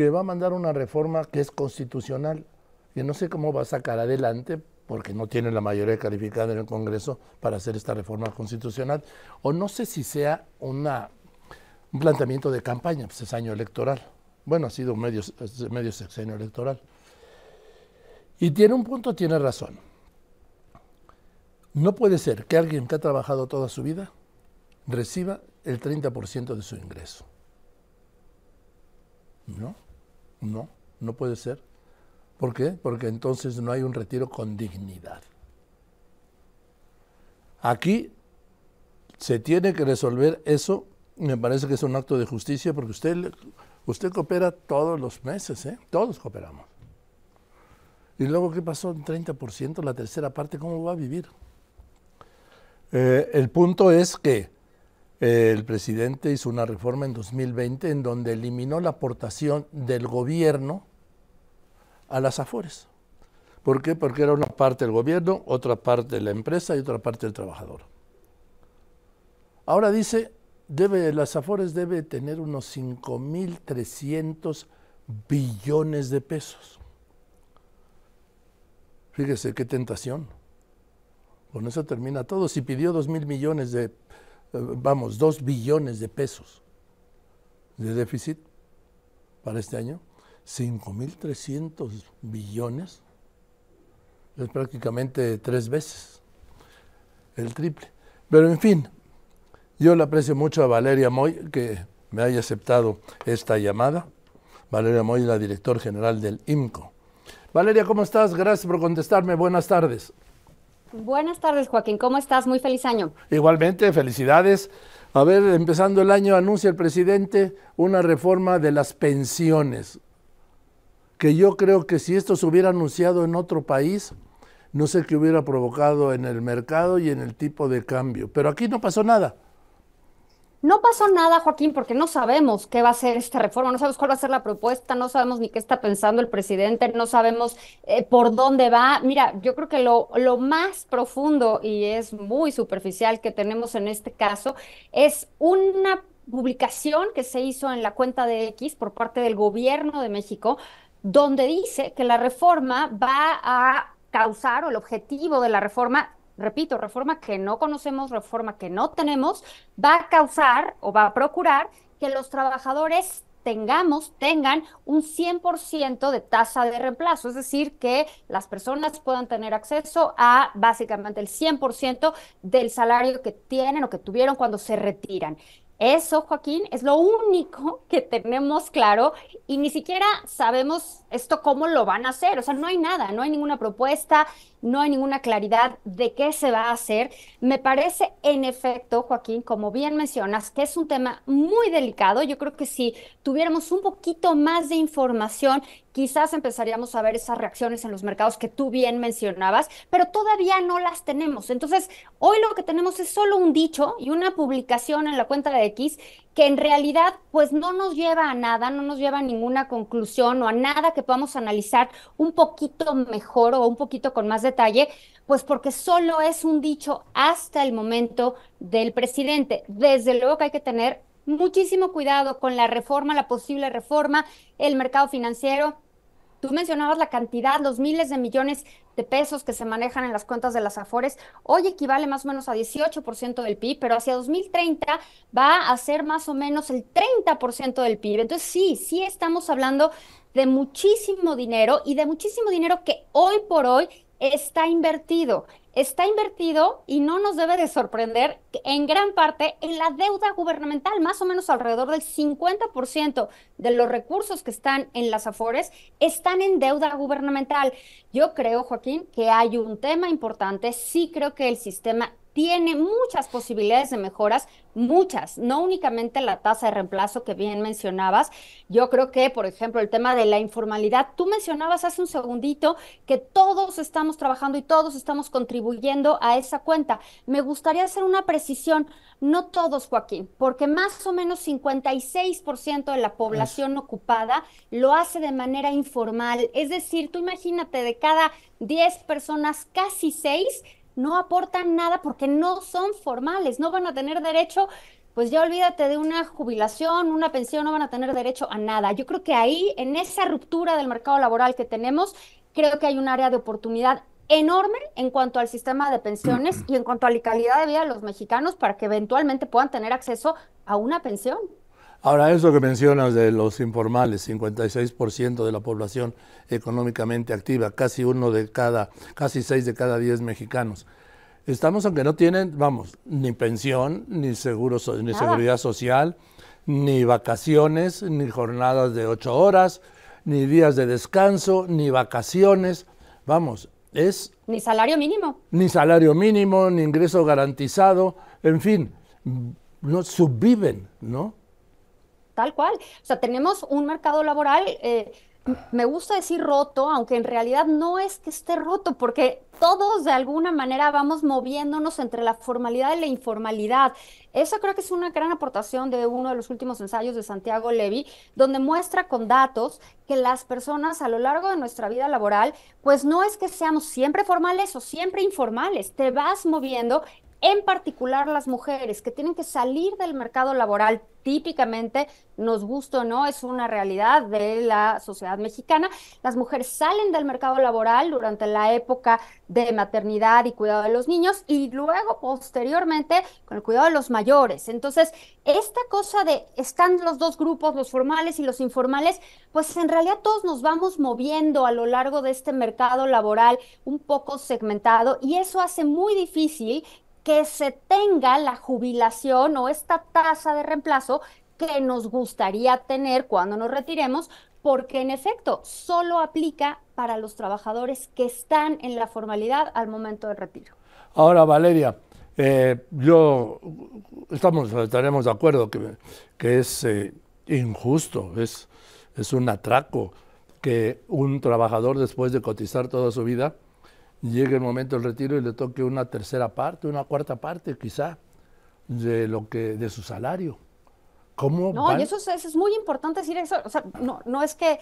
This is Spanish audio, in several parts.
que va a mandar una reforma que es constitucional, que no sé cómo va a sacar adelante, porque no tiene la mayoría calificada en el Congreso para hacer esta reforma constitucional, o no sé si sea un planteamiento de campaña, pues es año electoral. Bueno, ha sido medio, medio sexenio electoral. Y tiene un punto, tiene razón. No puede ser que alguien que ha trabajado toda su vida reciba el 30% de su ingreso. No, no, no puede ser. ¿Por qué? Porque entonces no hay un retiro con dignidad. Aquí se tiene que resolver eso. Me parece que es un acto de justicia porque usted, usted coopera todos los meses, ¿eh? Todos cooperamos. Y luego, ¿qué pasó? Un 30%, la tercera parte, ¿cómo va a vivir? Eh, el punto es que el presidente hizo una reforma en 2020 en donde eliminó la aportación del gobierno a las afores. ¿Por qué? Porque era una parte del gobierno, otra parte de la empresa y otra parte del trabajador. Ahora dice, debe, las afores debe tener unos 5.300 billones de pesos. Fíjese qué tentación. Con eso termina todo. Si pidió 2 mil millones de vamos, dos billones de pesos de déficit para este año, 5.300 billones, es prácticamente tres veces el triple. Pero en fin, yo le aprecio mucho a Valeria Moy que me haya aceptado esta llamada. Valeria Moy, la director general del IMCO. Valeria, ¿cómo estás? Gracias por contestarme. Buenas tardes. Buenas tardes, Joaquín. ¿Cómo estás? Muy feliz año. Igualmente, felicidades. A ver, empezando el año, anuncia el presidente una reforma de las pensiones, que yo creo que si esto se hubiera anunciado en otro país, no sé qué hubiera provocado en el mercado y en el tipo de cambio. Pero aquí no pasó nada. No pasó nada, Joaquín, porque no sabemos qué va a ser esta reforma, no sabemos cuál va a ser la propuesta, no sabemos ni qué está pensando el presidente, no sabemos eh, por dónde va. Mira, yo creo que lo, lo más profundo y es muy superficial que tenemos en este caso es una publicación que se hizo en la cuenta de X por parte del gobierno de México, donde dice que la reforma va a causar, o el objetivo de la reforma repito, reforma que no conocemos, reforma que no tenemos, va a causar o va a procurar que los trabajadores tengamos, tengan un 100% de tasa de reemplazo, es decir, que las personas puedan tener acceso a básicamente el 100% del salario que tienen o que tuvieron cuando se retiran. Eso, Joaquín, es lo único que tenemos claro y ni siquiera sabemos esto cómo lo van a hacer. O sea, no hay nada, no hay ninguna propuesta, no hay ninguna claridad de qué se va a hacer. Me parece, en efecto, Joaquín, como bien mencionas, que es un tema muy delicado. Yo creo que si tuviéramos un poquito más de información, quizás empezaríamos a ver esas reacciones en los mercados que tú bien mencionabas, pero todavía no las tenemos. Entonces, hoy lo que tenemos es solo un dicho y una publicación en la cuenta de X que en realidad pues no nos lleva a nada, no nos lleva a ninguna conclusión o a nada que podamos analizar un poquito mejor o un poquito con más detalle, pues porque solo es un dicho hasta el momento del presidente. Desde luego que hay que tener muchísimo cuidado con la reforma, la posible reforma, el mercado financiero. Tú mencionabas la cantidad, los miles de millones de pesos que se manejan en las cuentas de las Afores. Hoy equivale más o menos a 18% del PIB, pero hacia 2030 va a ser más o menos el 30% del PIB. Entonces sí, sí estamos hablando de muchísimo dinero y de muchísimo dinero que hoy por hoy está invertido está invertido y no nos debe de sorprender en gran parte en la deuda gubernamental, más o menos alrededor del 50% de los recursos que están en las Afores están en deuda gubernamental. Yo creo, Joaquín, que hay un tema importante, sí creo que el sistema tiene muchas posibilidades de mejoras, muchas, no únicamente la tasa de reemplazo que bien mencionabas. Yo creo que, por ejemplo, el tema de la informalidad, tú mencionabas hace un segundito que todos estamos trabajando y todos estamos contribuyendo a esa cuenta. Me gustaría hacer una precisión, no todos, Joaquín, porque más o menos 56% de la población ocupada lo hace de manera informal. Es decir, tú imagínate, de cada 10 personas, casi 6 no aportan nada porque no son formales, no van a tener derecho pues ya olvídate de una jubilación, una pensión, no van a tener derecho a nada. Yo creo que ahí, en esa ruptura del mercado laboral que tenemos, creo que hay un área de oportunidad enorme en cuanto al sistema de pensiones y en cuanto a la calidad de vida de los mexicanos para que eventualmente puedan tener acceso a una pensión. Ahora, eso que mencionas de los informales, 56% de la población económicamente activa, casi uno de cada, casi seis de cada diez mexicanos. Estamos aunque no tienen, vamos, ni pensión, ni seguro, ni seguridad social, ni vacaciones, ni jornadas de ocho horas, ni días de descanso, ni vacaciones. Vamos, es... Ni salario mínimo. Ni salario mínimo, ni ingreso garantizado, en fin, no subviven, ¿no? Tal cual. O sea, tenemos un mercado laboral, eh, me gusta decir roto, aunque en realidad no es que esté roto, porque todos de alguna manera vamos moviéndonos entre la formalidad y la informalidad. Esa creo que es una gran aportación de uno de los últimos ensayos de Santiago Levy, donde muestra con datos que las personas a lo largo de nuestra vida laboral, pues no es que seamos siempre formales o siempre informales, te vas moviendo en particular las mujeres que tienen que salir del mercado laboral típicamente, nos gusta o no, es una realidad de la sociedad mexicana. Las mujeres salen del mercado laboral durante la época de maternidad y cuidado de los niños y luego posteriormente con el cuidado de los mayores. Entonces, esta cosa de están los dos grupos, los formales y los informales, pues en realidad todos nos vamos moviendo a lo largo de este mercado laboral un poco segmentado y eso hace muy difícil que se tenga la jubilación o esta tasa de reemplazo que nos gustaría tener cuando nos retiremos, porque en efecto solo aplica para los trabajadores que están en la formalidad al momento del retiro. Ahora, Valeria, eh, yo estamos, estaremos de acuerdo que, que es eh, injusto, es, es un atraco que un trabajador después de cotizar toda su vida llegue el momento del retiro y le toque una tercera parte, una cuarta parte quizá de lo que de su salario. ¿Cómo no, y eso es, muy importante decir eso. O sea, no, no es que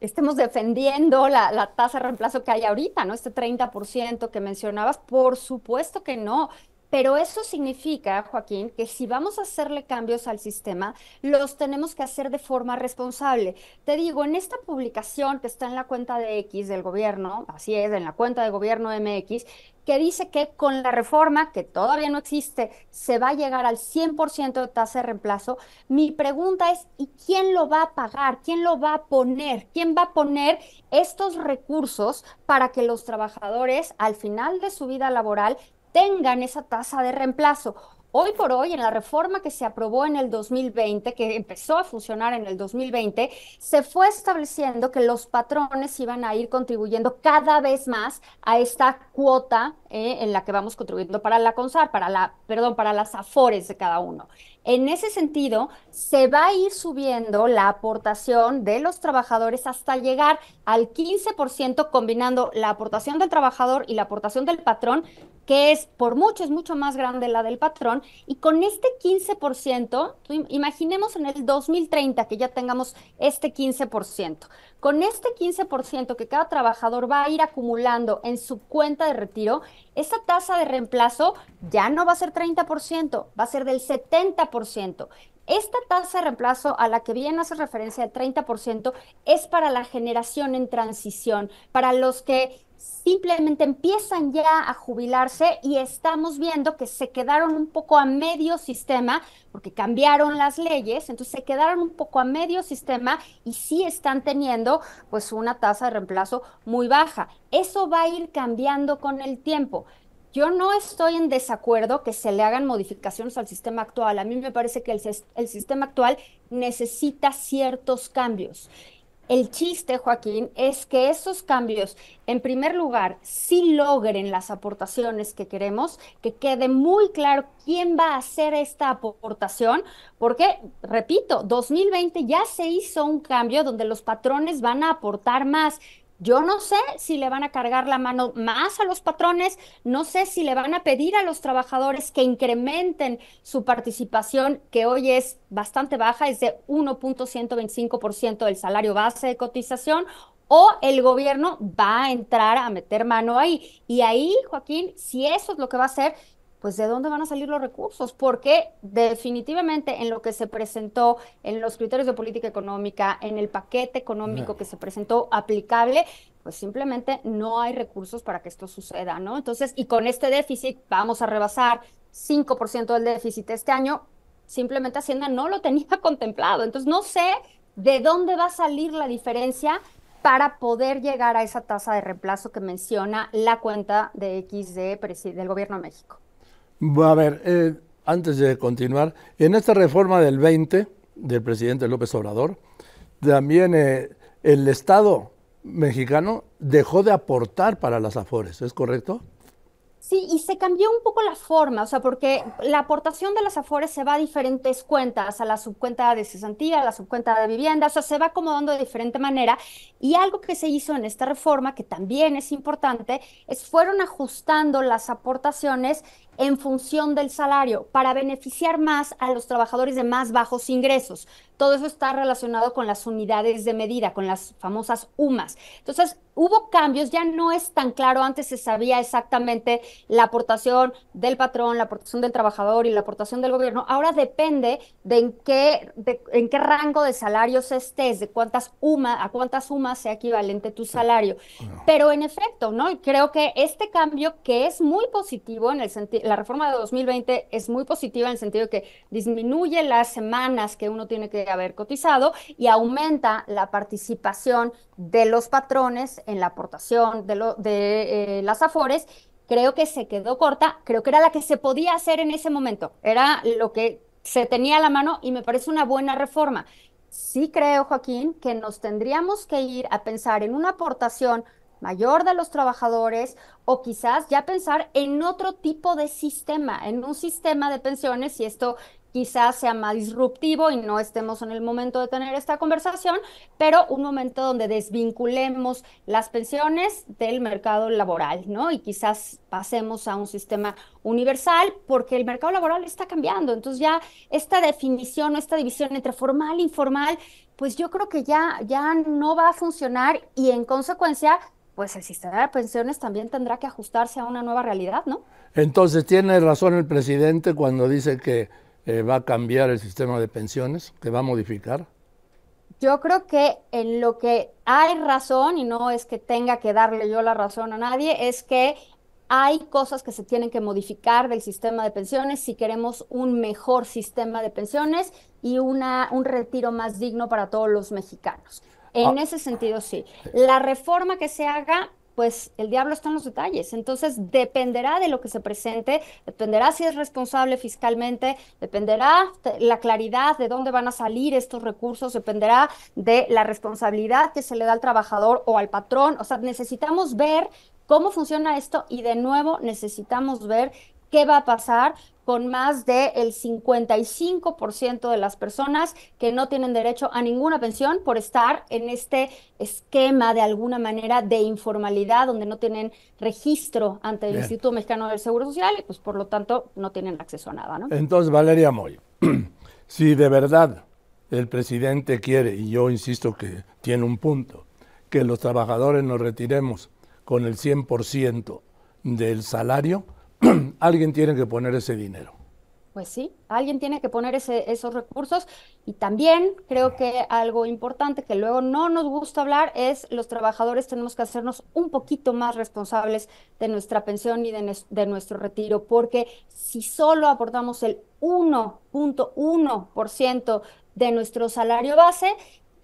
estemos defendiendo la, la, tasa de reemplazo que hay ahorita, ¿no? Este 30% que mencionabas, por supuesto que no. Pero eso significa, Joaquín, que si vamos a hacerle cambios al sistema, los tenemos que hacer de forma responsable. Te digo, en esta publicación que está en la cuenta de X del gobierno, así es, en la cuenta de gobierno MX, que dice que con la reforma, que todavía no existe, se va a llegar al 100% de tasa de reemplazo. Mi pregunta es, ¿y quién lo va a pagar? ¿Quién lo va a poner? ¿Quién va a poner estos recursos para que los trabajadores al final de su vida laboral tengan esa tasa de reemplazo. Hoy por hoy, en la reforma que se aprobó en el 2020, que empezó a funcionar en el 2020, se fue estableciendo que los patrones iban a ir contribuyendo cada vez más a esta cuota eh, en la que vamos contribuyendo para la CONSAR, para la, perdón, para las AFORES de cada uno. En ese sentido, se va a ir subiendo la aportación de los trabajadores hasta llegar al 15%, combinando la aportación del trabajador y la aportación del patrón, que es por mucho, es mucho más grande la del patrón. Y con este 15%, imaginemos en el 2030 que ya tengamos este 15%. Con este 15% que cada trabajador va a ir acumulando en su cuenta de retiro, esa tasa de reemplazo ya no va a ser 30%, va a ser del 70%. Esta tasa de reemplazo a la que bien hace referencia de 30% es para la generación en transición, para los que simplemente empiezan ya a jubilarse y estamos viendo que se quedaron un poco a medio sistema porque cambiaron las leyes, entonces se quedaron un poco a medio sistema y sí están teniendo pues una tasa de reemplazo muy baja. Eso va a ir cambiando con el tiempo. Yo no estoy en desacuerdo que se le hagan modificaciones al sistema actual. A mí me parece que el, el sistema actual necesita ciertos cambios. El chiste, Joaquín, es que esos cambios, en primer lugar, sí logren las aportaciones que queremos, que quede muy claro quién va a hacer esta aportación, porque, repito, 2020 ya se hizo un cambio donde los patrones van a aportar más. Yo no sé si le van a cargar la mano más a los patrones, no sé si le van a pedir a los trabajadores que incrementen su participación, que hoy es bastante baja, es de 1.125% del salario base de cotización, o el gobierno va a entrar a meter mano ahí. Y ahí, Joaquín, si eso es lo que va a hacer, pues de dónde van a salir los recursos, porque definitivamente en lo que se presentó, en los criterios de política económica, en el paquete económico que se presentó aplicable, pues simplemente no hay recursos para que esto suceda, ¿no? Entonces, y con este déficit vamos a rebasar 5% del déficit este año, simplemente Hacienda no lo tenía contemplado. Entonces, no sé de dónde va a salir la diferencia para poder llegar a esa tasa de reemplazo que menciona la cuenta de X del Gobierno de México. A ver, eh, antes de continuar, en esta reforma del 20 del presidente López Obrador, también eh, el Estado mexicano dejó de aportar para las AFORES, ¿es correcto? Sí, y se cambió un poco la forma, o sea, porque la aportación de las AFORES se va a diferentes cuentas, a la subcuenta de cesantía, a la subcuenta de vivienda, o sea, se va acomodando de diferente manera. Y algo que se hizo en esta reforma, que también es importante, es fueron ajustando las aportaciones en función del salario para beneficiar más a los trabajadores de más bajos ingresos. Todo eso está relacionado con las unidades de medida, con las famosas UMAS. Entonces, hubo cambios, ya no es tan claro, antes se sabía exactamente la aportación del patrón, la aportación del trabajador y la aportación del gobierno. Ahora depende de en qué, en qué rango de salarios estés, de cuántas UMAS, a cuántas UMAS sea equivalente tu salario. Pero en efecto, ¿no? Creo que este cambio que es muy positivo en el sentido la reforma de 2020 es muy positiva en el sentido de que disminuye las semanas que uno tiene que haber cotizado y aumenta la participación de los patrones en la aportación de, eh, las afores. Creo que se quedó corta, creo que era la que se podía hacer en ese momento, era lo que se tenía a la mano y me parece una buena reforma. Sí creo, Joaquín, que nos tendríamos que ir a pensar en una aportación mayor de los trabajadores o quizás ya pensar en otro tipo de sistema, en un sistema de pensiones y esto quizás sea más disruptivo y no estemos en el momento de tener esta conversación, pero un momento donde desvinculemos las pensiones del mercado laboral, ¿no? Y quizás pasemos a un sistema universal porque el mercado laboral está cambiando. Entonces ya esta definición esta división entre formal e informal, pues yo creo que ya, ya no va a funcionar y en consecuencia pues el sistema de pensiones también tendrá que ajustarse a una nueva realidad, ¿no? Entonces, ¿tiene razón el presidente cuando dice que eh, va a cambiar el sistema de pensiones, que va a modificar? Yo creo que en lo que hay razón, y no es que tenga que darle yo la razón a nadie, es que hay cosas que se tienen que modificar del sistema de pensiones si queremos un mejor sistema de pensiones y una, un retiro más digno para todos los mexicanos. En ah. ese sentido, sí. La reforma que se haga, pues el diablo está en los detalles. Entonces, dependerá de lo que se presente, dependerá si es responsable fiscalmente, dependerá de la claridad de dónde van a salir estos recursos, dependerá de la responsabilidad que se le da al trabajador o al patrón. O sea, necesitamos ver cómo funciona esto y de nuevo necesitamos ver qué va a pasar con más del 55% de las personas que no tienen derecho a ninguna pensión por estar en este esquema de alguna manera de informalidad donde no tienen registro ante el Instituto Mexicano del Seguro Social y pues por lo tanto no tienen acceso a nada. ¿no? Entonces, Valeria Moy, si de verdad el presidente quiere, y yo insisto que tiene un punto, que los trabajadores nos retiremos con el 100% del salario, alguien tiene que poner ese dinero. Pues sí, alguien tiene que poner ese, esos recursos y también creo que algo importante que luego no nos gusta hablar es los trabajadores tenemos que hacernos un poquito más responsables de nuestra pensión y de, de nuestro retiro, porque si solo aportamos el 1.1% de nuestro salario base,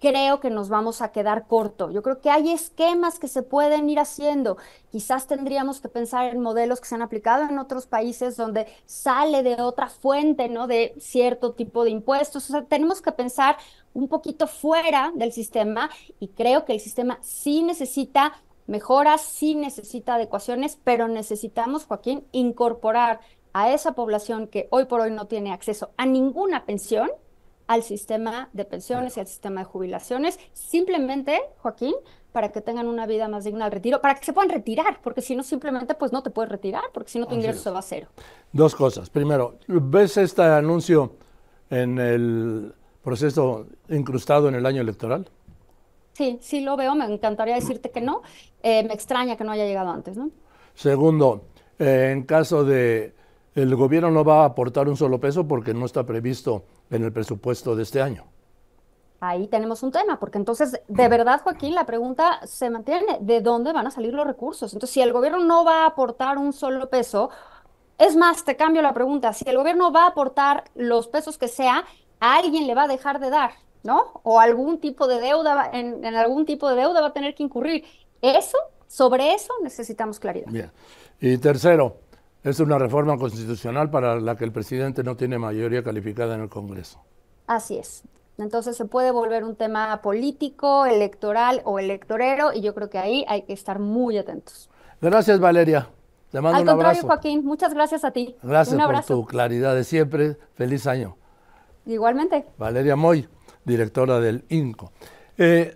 creo que nos vamos a quedar corto. Yo creo que hay esquemas que se pueden ir haciendo. Quizás tendríamos que pensar en modelos que se han aplicado en otros países donde sale de otra fuente, ¿no? De cierto tipo de impuestos. O sea, tenemos que pensar un poquito fuera del sistema y creo que el sistema sí necesita mejoras, sí necesita adecuaciones, pero necesitamos, Joaquín, incorporar a esa población que hoy por hoy no tiene acceso a ninguna pensión al sistema de pensiones y al sistema de jubilaciones, simplemente, Joaquín, para que tengan una vida más digna al retiro, para que se puedan retirar, porque si no, simplemente pues no te puedes retirar, porque si no tu ingreso se va a cero. Dos cosas. Primero, ¿ves este anuncio en el proceso incrustado en el año electoral? Sí, sí lo veo, me encantaría decirte que no, eh, me extraña que no haya llegado antes, ¿no? Segundo, eh, en caso de el gobierno no va a aportar un solo peso porque no está previsto en el presupuesto de este año. Ahí tenemos un tema, porque entonces, de verdad, Joaquín, la pregunta se mantiene, ¿de dónde van a salir los recursos? Entonces, si el gobierno no va a aportar un solo peso, es más, te cambio la pregunta, si el gobierno va a aportar los pesos que sea, a alguien le va a dejar de dar, ¿no? O algún tipo de deuda, en, en algún tipo de deuda va a tener que incurrir. Eso, sobre eso necesitamos claridad. Bien. Y tercero, es una reforma constitucional para la que el presidente no tiene mayoría calificada en el Congreso. Así es. Entonces se puede volver un tema político, electoral o electorero y yo creo que ahí hay que estar muy atentos. Gracias, Valeria. Te mando Al un contrario, abrazo. Joaquín, muchas gracias a ti. Gracias un por tu claridad de siempre. Feliz año. Igualmente. Valeria Moy, directora del INCO. Eh,